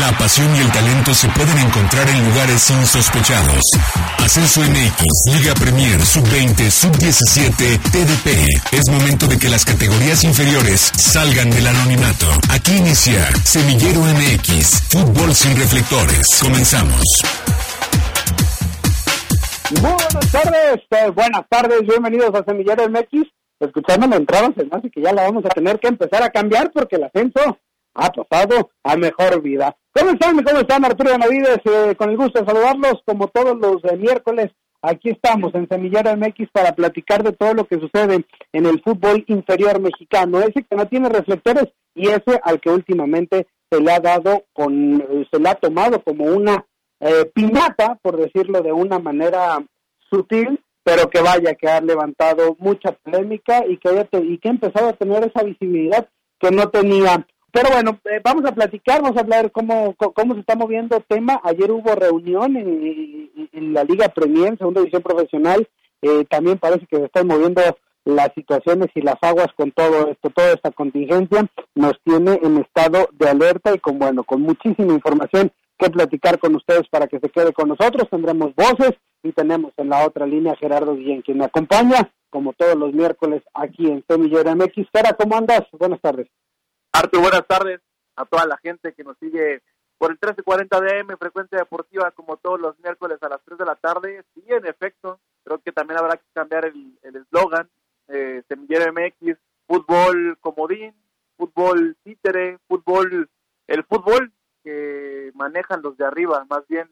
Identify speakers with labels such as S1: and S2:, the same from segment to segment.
S1: La pasión y el talento se pueden encontrar en lugares insospechados. Ascenso MX, Liga Premier, Sub-20, Sub-17, TDP. Es momento de que las categorías inferiores salgan del anonimato. Aquí inicia Semillero MX, fútbol sin reflectores. Comenzamos.
S2: Muy buenas tardes, eh, buenas tardes, bienvenidos a Semillero MX. Escuchando la entrada, se me hace que ya la vamos a tener que empezar a cambiar porque el ascenso ha pasado a mejor vida. ¿Cómo están? ¿Cómo están? Arturo Navides, eh, con el gusto de saludarlos como todos los eh, miércoles. Aquí estamos en Semillero MX para platicar de todo lo que sucede en el fútbol inferior mexicano, ese que no tiene reflectores y ese al que últimamente se le ha dado con, eh, se le ha tomado como una eh, piñata, por decirlo de una manera sutil, pero que vaya que ha levantado mucha polémica y que, haya y que ha empezado a tener esa visibilidad que no tenía pero bueno, eh, vamos a platicar, vamos a hablar cómo, cómo se está moviendo el tema. Ayer hubo reunión en, la Liga Premier, segunda división profesional. Eh, también parece que se están moviendo las situaciones y las aguas con todo esto, toda esta contingencia nos tiene en estado de alerta y con bueno, con muchísima información que platicar con ustedes para que se quede con nosotros. Tendremos voces y tenemos en la otra línea Gerardo Guillén, quien me acompaña como todos los miércoles aquí en Semillero MX. Gera, ¿cómo andas? Buenas tardes.
S3: Arturo, buenas tardes a toda la gente que nos sigue por el 1340 DM, Frecuencia Deportiva, como todos los miércoles a las 3 de la tarde. Sí, en efecto, creo que también habrá que cambiar el eslogan, eh, Semillero MX, fútbol comodín, fútbol títere, fútbol, el fútbol que manejan los de arriba, más bien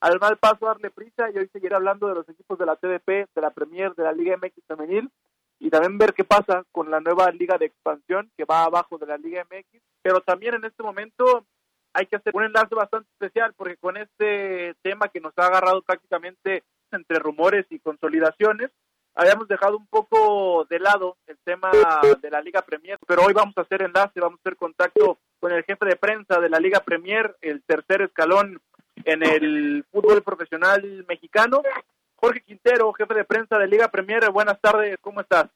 S3: al mal paso darle prisa y hoy seguiré hablando de los equipos de la TDP, de la Premier, de la Liga MX femenil y también ver qué pasa con la nueva liga de expansión que va abajo de la Liga MX, pero también en este momento hay que hacer un enlace bastante especial porque con este tema que nos ha agarrado prácticamente entre rumores y consolidaciones, habíamos dejado un poco de lado el tema de la Liga Premier, pero hoy vamos a hacer enlace, vamos a hacer contacto con el jefe de prensa de la Liga Premier, el tercer escalón en el fútbol profesional mexicano, Jorge Quintero, jefe de prensa de Liga Premier. Buenas tardes, ¿cómo estás?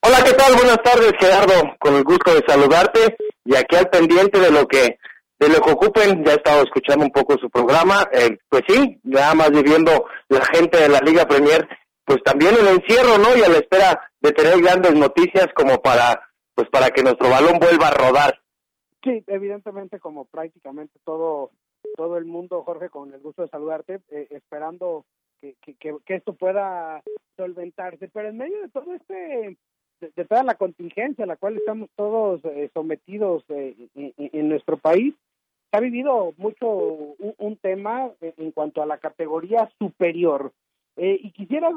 S4: Hola, ¿qué tal? Buenas tardes, Gerardo. Con el gusto de saludarte y aquí al pendiente de lo que de lo que ocupen. Ya he estado escuchando un poco su programa. Eh, pues sí, nada más viviendo la gente de la Liga Premier, pues también el encierro, ¿no? Y a la espera de tener grandes noticias como para pues para que nuestro balón vuelva a rodar.
S2: Sí, evidentemente como prácticamente todo todo el mundo, Jorge, con el gusto de saludarte, eh, esperando que, que, esto pueda solventarse. Pero en medio de todo este, de, toda la contingencia a la cual estamos todos eh, sometidos eh, en, nuestro país, se ha vivido mucho un, tema en cuanto a la categoría superior. Eh, y quisiera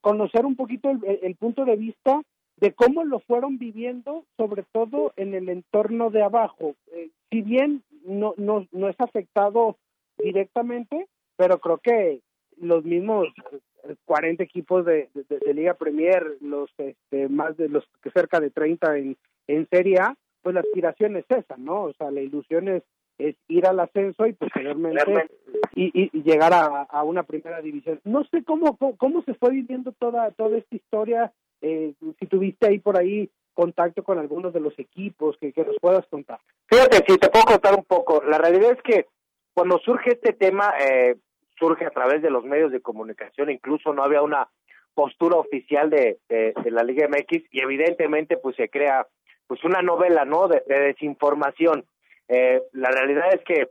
S2: conocer un poquito el, punto de vista de cómo lo fueron viviendo, sobre todo en el entorno de abajo. si bien no, no, no es afectado directamente, pero creo que los mismos 40 equipos de, Liga Premier, los este, más de los que cerca de 30 en, en Serie A, pues la aspiración es esa, ¿no? O sea, la ilusión es, es ir al ascenso y posteriormente y, y, llegar a, a, una primera división. No sé cómo, cómo, se fue viviendo toda, toda esta historia, eh, si tuviste ahí por ahí contacto con algunos de los equipos que, que nos puedas contar.
S4: Fíjate, si te puedo contar un poco, la realidad es que cuando surge este tema, eh, surge a través de los medios de comunicación, incluso no había una postura oficial de, de, la Liga MX y evidentemente pues se crea pues una novela, ¿no? De, desinformación. Eh, la realidad es que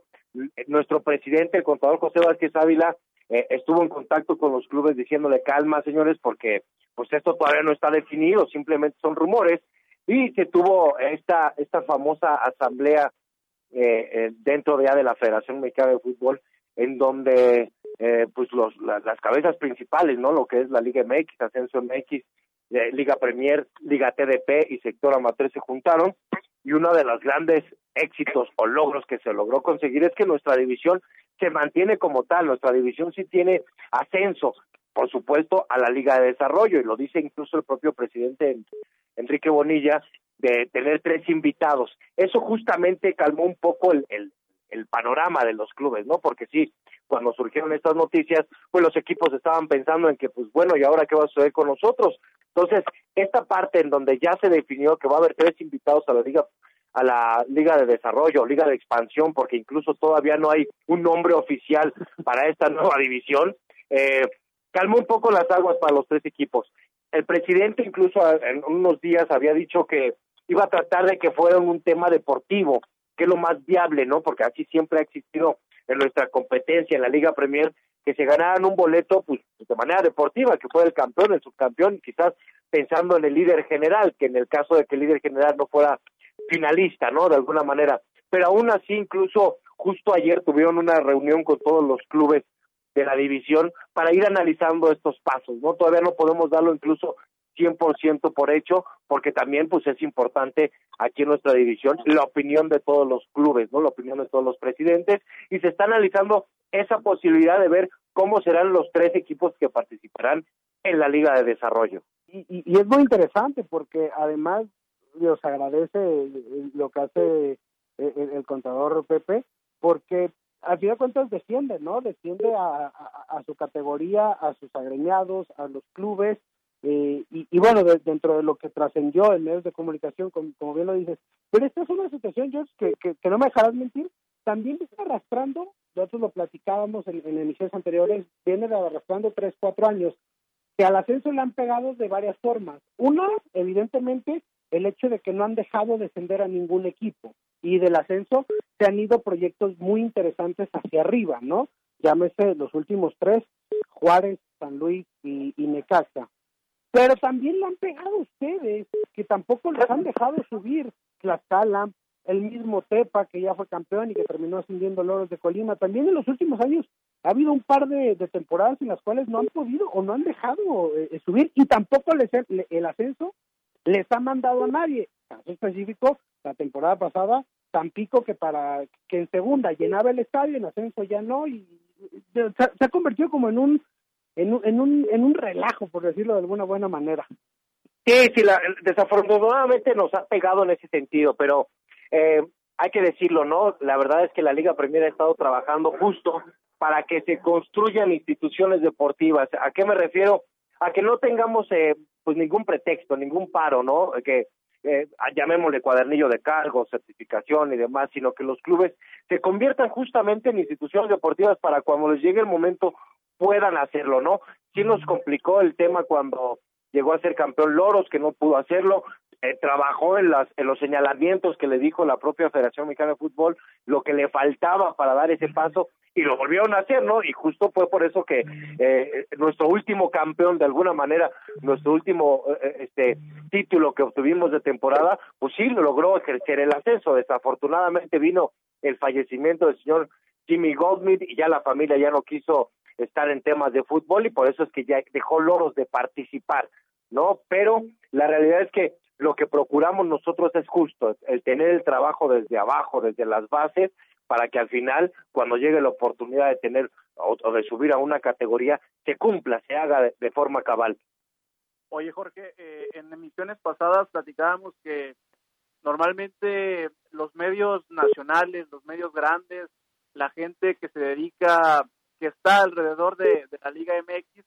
S4: nuestro presidente, el contador José Vázquez Ávila, eh, estuvo en contacto con los clubes diciéndole calma, señores, porque pues esto todavía no está definido, simplemente son rumores y se tuvo esta esta famosa asamblea eh, eh dentro de la Federación Mexicana de Fútbol en donde eh, pues los, las cabezas principales, ¿no? Lo que es la Liga MX, Ascenso MX, eh, Liga Premier, Liga TDP y Sector Amateur se juntaron y uno de los grandes éxitos o logros que se logró conseguir es que nuestra división se mantiene como tal, nuestra división sí tiene ascenso, por supuesto, a la Liga de Desarrollo y lo dice incluso el propio presidente Enrique Bonilla de tener tres invitados. Eso justamente calmó un poco el, el panorama de los clubes, ¿no? Porque sí, cuando surgieron estas noticias, pues los equipos estaban pensando en que, pues bueno, ¿y ahora qué va a suceder con nosotros? Entonces, esta parte en donde ya se definió que va a haber tres invitados a la liga a la Liga de Desarrollo, Liga de Expansión, porque incluso todavía no hay un nombre oficial para esta nueva división, eh, calmó un poco las aguas para los tres equipos. El presidente incluso en unos días había dicho que iba a tratar de que fuera un tema deportivo, que es lo más viable, ¿no? Porque así siempre ha existido en nuestra competencia en la Liga Premier que se ganaran un boleto pues de manera deportiva, que fuera el campeón, el subcampeón, quizás pensando en el líder general, que en el caso de que el líder general no fuera finalista, ¿no? De alguna manera. Pero aún así, incluso justo ayer tuvieron una reunión con todos los clubes de la división para ir analizando estos pasos, ¿no? Todavía no podemos darlo incluso 100% por hecho, porque también pues es importante aquí en nuestra división la opinión de todos los clubes, ¿no? La opinión de todos los presidentes y se está analizando esa posibilidad de ver cómo serán los tres equipos que participarán en la Liga de Desarrollo.
S2: Y, y, es muy interesante porque además Dios agradece lo que hace el, contador Pepe, porque al final de cuentas defiende, ¿no? Defiende a, a, su categoría, a sus agremiados, a los clubes, eh, y, y, bueno, dentro de lo que trascendió en medios de comunicación, como, bien lo dices, pero esta es una situación, George, que, que, no me dejarás mentir, también está arrastrando, nosotros lo platicábamos en, en emisiones anteriores, viene arrastrando tres, cuatro años, que al ascenso le han pegado de varias formas. Una, evidentemente, el hecho de que no han dejado descender a ningún equipo y del ascenso se han ido proyectos muy interesantes hacia arriba, ¿no? Llámese los últimos tres, Juárez, San Luis y, y Necaxa. Pero también le han pegado ustedes, que tampoco les han dejado subir Tlaxcala, el mismo Tepa, que ya fue campeón y que terminó ascendiendo Loros de Colima. También en los últimos años ha habido un par de, temporadas en las cuales no han podido o no han dejado eh, subir y tampoco les, el ascenso les ha mandado a nadie. Caso específico, la temporada pasada, Tampico, que para que en segunda llenaba el estadio, en ascenso ya no, y se ha convertido como en un en un, en un, en un relajo, por decirlo de alguna buena manera.
S4: Sí, sí, la, desafortunadamente nos ha pegado en ese sentido, pero eh, hay que decirlo, ¿no? La verdad es que la Liga Premier ha estado trabajando justo para que se construyan instituciones deportivas. ¿A qué me refiero? A que no tengamos eh, pues ningún pretexto, ningún paro, ¿no? Que eh, llamémosle cuadernillo de cargo, certificación y demás, sino que los clubes se conviertan justamente en instituciones deportivas para cuando les llegue el momento puedan hacerlo, ¿no? Sí nos complicó el tema cuando llegó a ser campeón Loros, que no pudo hacerlo, eh, trabajó en, las, en los señalamientos que le dijo la propia Federación Mexicana de Fútbol, lo que le faltaba para dar ese paso, y lo volvieron a hacer, ¿no? Y justo fue por eso que eh, nuestro último campeón, de alguna manera, nuestro último eh, este título que obtuvimos de temporada, pues sí logró ejercer el ascenso. Desafortunadamente vino el fallecimiento del señor Jimmy Goldsmith y ya la familia ya no quiso estar en temas de fútbol y por eso es que ya dejó loros de participar, ¿no? Pero la realidad es que lo que procuramos nosotros es justo, el tener el trabajo desde abajo, desde las bases, para que al final, cuando llegue la oportunidad de tener o, de subir a una categoría, se cumpla, se haga de, forma cabal.
S3: Oye, Jorge, eh, en emisiones pasadas platicábamos que normalmente los medios nacionales, los medios grandes, la gente que se dedica que está alrededor de, la Liga MX,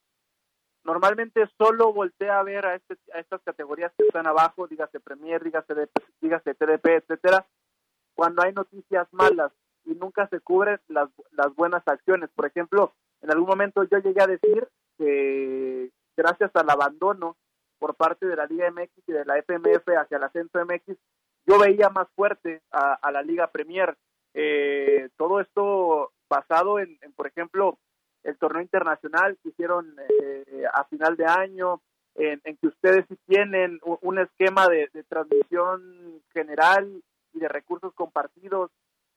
S3: normalmente solo voltea a ver a, este, a estas categorías que están abajo, dígase Premier, dígase, dígase TDP, etcétera, cuando hay noticias malas y nunca se cubren las, las buenas acciones. Por ejemplo, en algún momento yo llegué a decir que gracias al abandono por parte de la Liga MX y de la FMF hacia el ascenso MX, yo veía más fuerte a, la Liga Premier. Eh, todo esto basado en, por ejemplo, el torneo internacional que hicieron eh, a final de año, en, que ustedes sí tienen un, esquema de, transmisión general y de recursos compartidos.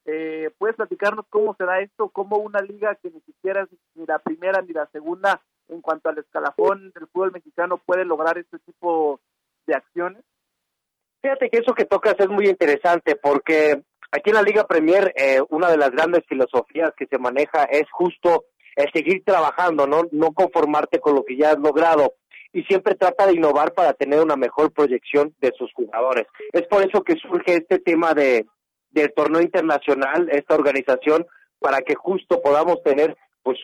S3: Eh, ¿Puedes platicarnos cómo se esto? ¿Cómo una liga que ni siquiera es ni la primera ni la segunda en cuanto al escalafón del fútbol mexicano puede lograr este tipo de acciones?
S4: Fíjate que eso que tocas es muy interesante porque Aquí en la Liga Premier, eh, una de las grandes filosofías que se maneja es justo el seguir trabajando, ¿no? no conformarte con lo que ya has logrado y siempre trata de innovar para tener una mejor proyección de sus jugadores. Es por eso que surge este tema de del torneo internacional, esta organización, para que justo podamos tener pues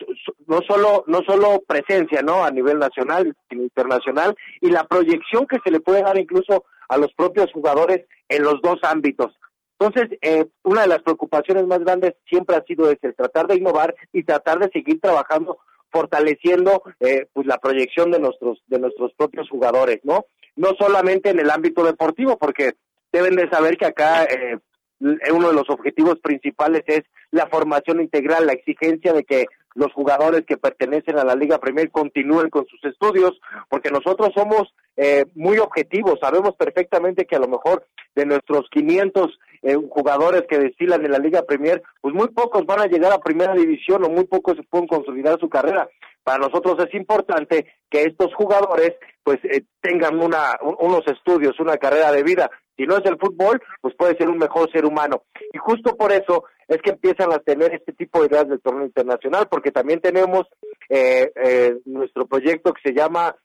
S4: no solo no solo presencia no a nivel nacional sino internacional y la proyección que se le puede dar incluso a los propios jugadores en los dos ámbitos Entonces, eh, una de las preocupaciones más grandes siempre ha sido ese, tratar de innovar y tratar de seguir trabajando fortaleciendo eh, pues la proyección de nuestros de nuestros propios jugadores, ¿no? No solamente en el ámbito deportivo, porque deben de saber que acá eh, uno de los objetivos principales es la formación integral, la exigencia de que los jugadores que pertenecen a la Liga Premier continúen con sus estudios, porque nosotros somos eh, muy objetivos, sabemos perfectamente que a lo mejor de nuestros 500 eh, jugadores que desfilan en la Liga Premier, pues muy pocos van a llegar a Primera División o muy pocos se pueden consolidar su carrera. Para nosotros es importante que estos jugadores pues eh, tengan una, unos estudios, una carrera de vida. Si no es el fútbol, pues puede ser un mejor ser humano. Y justo por eso es que empiezan a tener este tipo de ideas del torneo internacional, porque también tenemos eh, eh, nuestro proyecto que se llama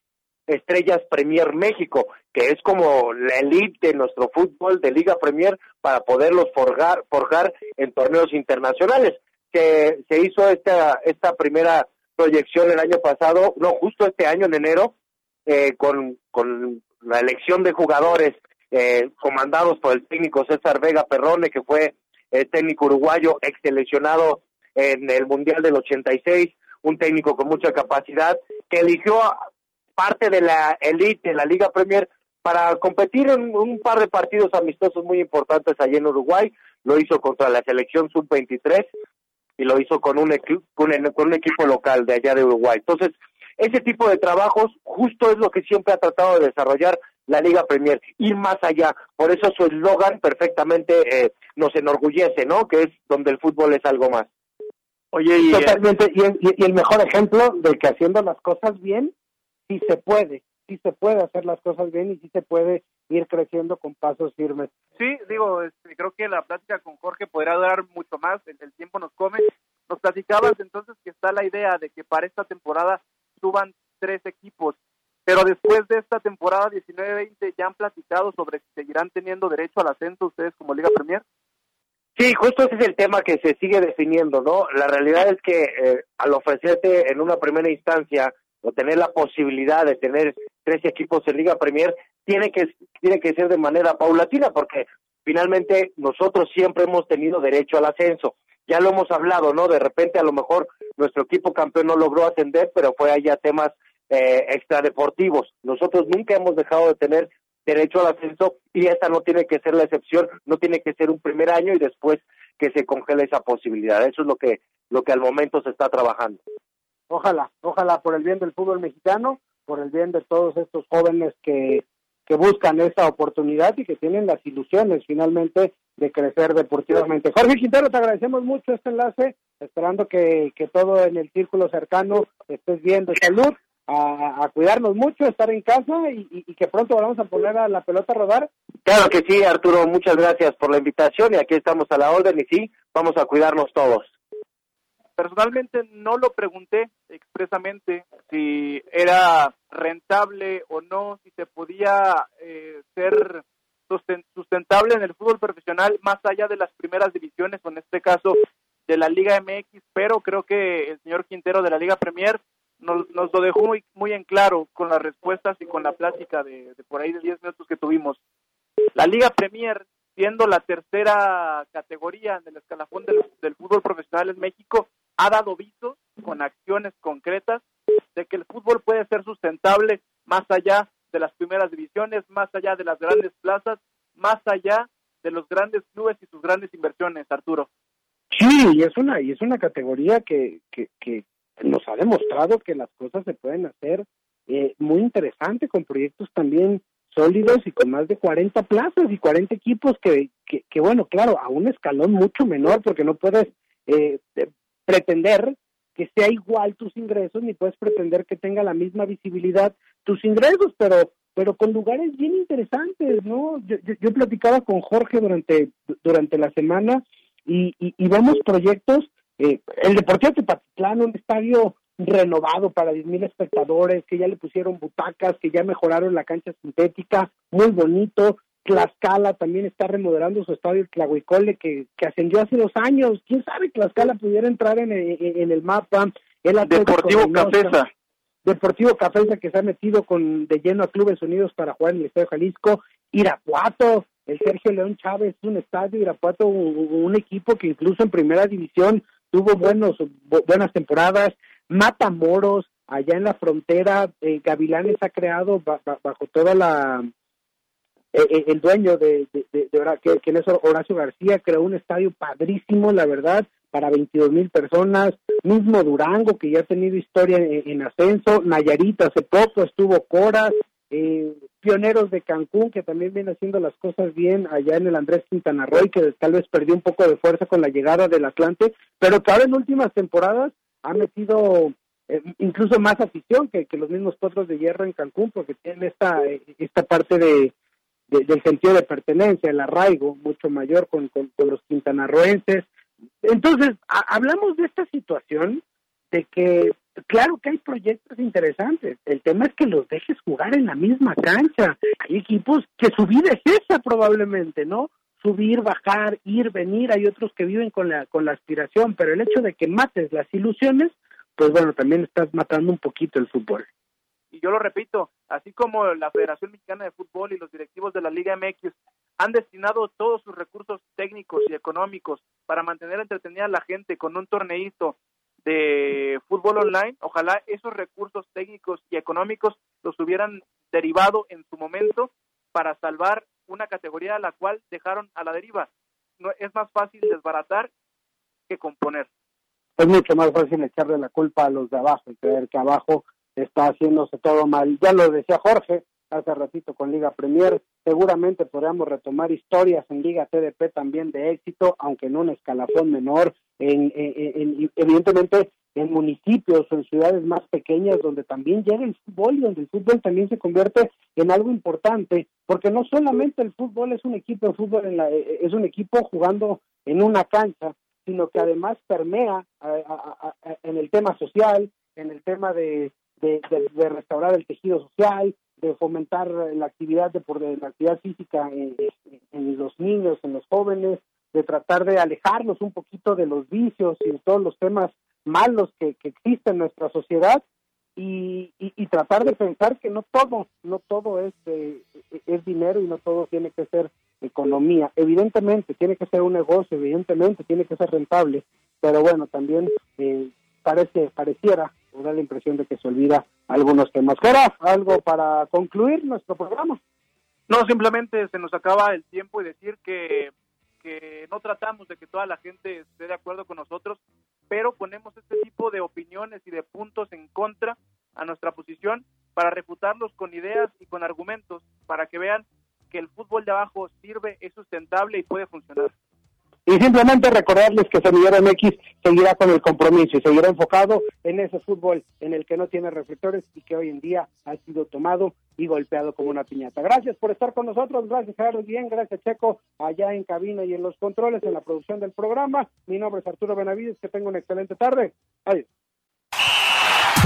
S4: Estrellas Premier México, que es como la elite de nuestro fútbol de Liga Premier para poderlos forjar, forjar en torneos internacionales. Se, se hizo esta, esta primera proyección el año pasado, no, justo este año en enero, eh, con, con la elección de jugadores eh, comandados por el técnico César Vega Perrone, que fue el técnico uruguayo ex seleccionado en el Mundial del 86, un técnico con mucha capacidad, que eligió parte de la elite de la Liga Premier para competir en un par de partidos amistosos muy importantes allí en Uruguay. Lo hizo contra la selección sub-23 y lo hizo con un, con, con un equipo local de allá de Uruguay. Entonces, ese tipo de trabajos justo es lo que siempre ha tratado de desarrollar la Liga Premier, ir más allá. Por eso su eslogan perfectamente eh, nos enorgullece, ¿no? Que es donde el fútbol es algo más.
S2: Oye, y, Totalmente, y, el mejor ejemplo de que haciendo las cosas bien, sí se puede, sí se puede hacer las cosas bien y sí se puede ir creciendo con pasos firmes.
S3: Sí, digo, este, creo que la plática con Jorge podrá durar mucho más, el, el tiempo nos come. Nos platicabas entonces que está la idea de que para esta temporada suban tres equipos pero después de esta temporada 19-20 ya han platicado sobre si seguirán teniendo derecho al ascenso ustedes como Liga Premier.
S4: Sí, justo ese es el tema que se sigue definiendo, ¿no? La realidad es que eh, al ofrecerte en una primera instancia o tener la posibilidad de tener tres equipos en Liga Premier, tiene que, tiene que ser de manera paulatina, porque finalmente nosotros siempre hemos tenido derecho al ascenso. Ya lo hemos hablado, ¿no? De repente a lo mejor nuestro equipo campeón no logró ascender, pero fue allá temas eh, extradeportivos. Nosotros nunca hemos dejado de tener derecho al ascenso y esta no tiene que ser la excepción, no tiene que ser un primer año y después que se congele esa posibilidad. Eso es lo que lo que al momento se está trabajando.
S2: Ojalá, ojalá por el bien del fútbol mexicano, por el bien de todos estos jóvenes que que buscan esa oportunidad y que tienen las ilusiones finalmente de crecer deportivamente. Jorge Quintero, te agradecemos mucho este enlace, esperando que, que todo en el círculo cercano estés bien de salud a, cuidarnos mucho, estar en casa y, que pronto vamos a poner a la pelota a rodar.
S4: Claro que sí, Arturo, muchas gracias por la invitación y aquí estamos a la orden y sí, vamos a cuidarnos todos.
S3: Personalmente no lo pregunté expresamente si era rentable o no, si se podía eh, ser sustentable en el fútbol profesional más allá de las primeras divisiones o en este caso de la Liga MX, pero creo que el señor Quintero de la Liga Premier nos, nos lo dejó muy, muy en claro con las respuestas y con la plática de, por ahí de 10 minutos que tuvimos. La Liga Premier, siendo la tercera categoría en el escalafón del, fútbol profesional en México, ha dado visos con acciones concretas de que el fútbol puede ser sustentable más allá de las primeras divisiones, más allá de las grandes plazas, más allá de los grandes clubes y sus grandes inversiones, Arturo.
S2: Sí, y es una y es una categoría que, que, que, nos ha demostrado que las cosas se pueden hacer eh, muy interesante con proyectos también sólidos y con más de 40 plazas y 40 equipos que, que, bueno, claro, a un escalón mucho menor porque no puedes eh, pretender que sea igual tus ingresos ni puedes pretender que tenga la misma visibilidad tus ingresos, pero pero con lugares bien interesantes, ¿no? Yo, yo, platicaba con Jorge durante durante la semana y, y vemos proyectos eh, el Deportivo Tepatitlán, un estadio renovado para 10.000 espectadores, que ya le pusieron butacas, que ya mejoraron la cancha sintética, muy bonito. Tlaxcala también está remodelando su estadio Tlahuicole, que, que ascendió hace dos años. ¿Quién sabe Tlaxcala pudiera entrar en, en, el mapa?
S3: El Deportivo Cafesa.
S2: Deportivo Cafesa que se ha metido con de lleno a Clubes Unidos para jugar en el Estadio Jalisco. Irapuato, el Sergio León Chávez, un estadio, Irapuato, un, equipo que incluso en primera división tuvo buenos, buenas temporadas, Matamoros, allá en la frontera, eh, Gavilanes ha creado bajo toda la, eh, eh, el dueño de, de, de, que, que, es Horacio García, creó un estadio padrísimo, la verdad, para 22 mil personas, mismo Durango, que ya ha tenido historia en, ascenso, Nayarita hace poco estuvo Coras, eh, Pioneros de Cancún, que también viene haciendo las cosas bien allá en el Andrés Quintana Roo, que tal vez perdió un poco de fuerza con la llegada del Atlante, pero que ahora en últimas temporadas ha metido eh, incluso más afición que, que, los mismos potros de hierro en Cancún, porque tienen esta, eh, esta parte de, del sentido de pertenencia, el arraigo mucho mayor con, con, los quintanarroenses. Entonces, hablamos de esta situación de que, claro que hay proyectos interesantes, el tema es que los dejes jugar en la misma cancha. Hay equipos que su vida es esa probablemente, ¿no? Subir, bajar, ir, venir, hay otros que viven con la, con la aspiración, pero el hecho de que mates las ilusiones, pues bueno, también estás matando un poquito el fútbol.
S3: Y yo lo repito, así como la Federación Mexicana de Fútbol y los directivos de la Liga MX han destinado todos sus recursos técnicos y económicos para mantener entretenida a la gente con un torneito de fútbol online, ojalá esos recursos técnicos y económicos los hubieran derivado en su momento para salvar una categoría a la cual dejaron a la deriva. No, es más fácil desbaratar que componer.
S2: Es mucho más fácil echarle la culpa a los de abajo y creer que abajo está haciéndose todo mal. Ya lo decía Jorge hace ratito con Liga Premier, seguramente podríamos retomar historias en Liga TDP también de éxito, aunque en un escalafón menor, en, evidentemente en municipios o en ciudades más pequeñas donde también llega el fútbol y donde el fútbol también se convierte en algo importante, porque no solamente el fútbol es un equipo de fútbol, en la, eh, es un equipo jugando en una cancha, sino que además permea en el tema social, en el tema de, de, restaurar el tejido social, de fomentar la actividad de, por, la actividad física en, los niños, en los jóvenes, de tratar de alejarnos un poquito de los vicios y de todos los temas malos que, existen en nuestra sociedad y, tratar de pensar que no todo, no todo es, es dinero y no todo tiene que ser economía. Evidentemente tiene que ser un negocio, evidentemente tiene que ser rentable, pero bueno, también eh, parece, pareciera da la impresión de que se olvida algunos temas. ¿Era algo para concluir nuestro programa?
S3: No, simplemente se nos acaba el tiempo y decir que, que no tratamos de que toda la gente esté de acuerdo con nosotros, pero ponemos este tipo de opiniones y de puntos en contra a nuestra posición para refutarlos con ideas y con argumentos, para que vean que el fútbol de abajo sirve, es sustentable y puede funcionar.
S2: Y simplemente recordarles que Semillero MX seguirá con el compromiso y seguirá enfocado en ese fútbol en el que no tiene reflectores y que hoy en día ha sido tomado y golpeado como una piñata. Gracias por estar con nosotros, gracias Carlos Bien, gracias Checo, allá en cabina y en los controles, en la producción del programa. Mi nombre es Arturo Benavides, que tenga una excelente tarde. Adiós.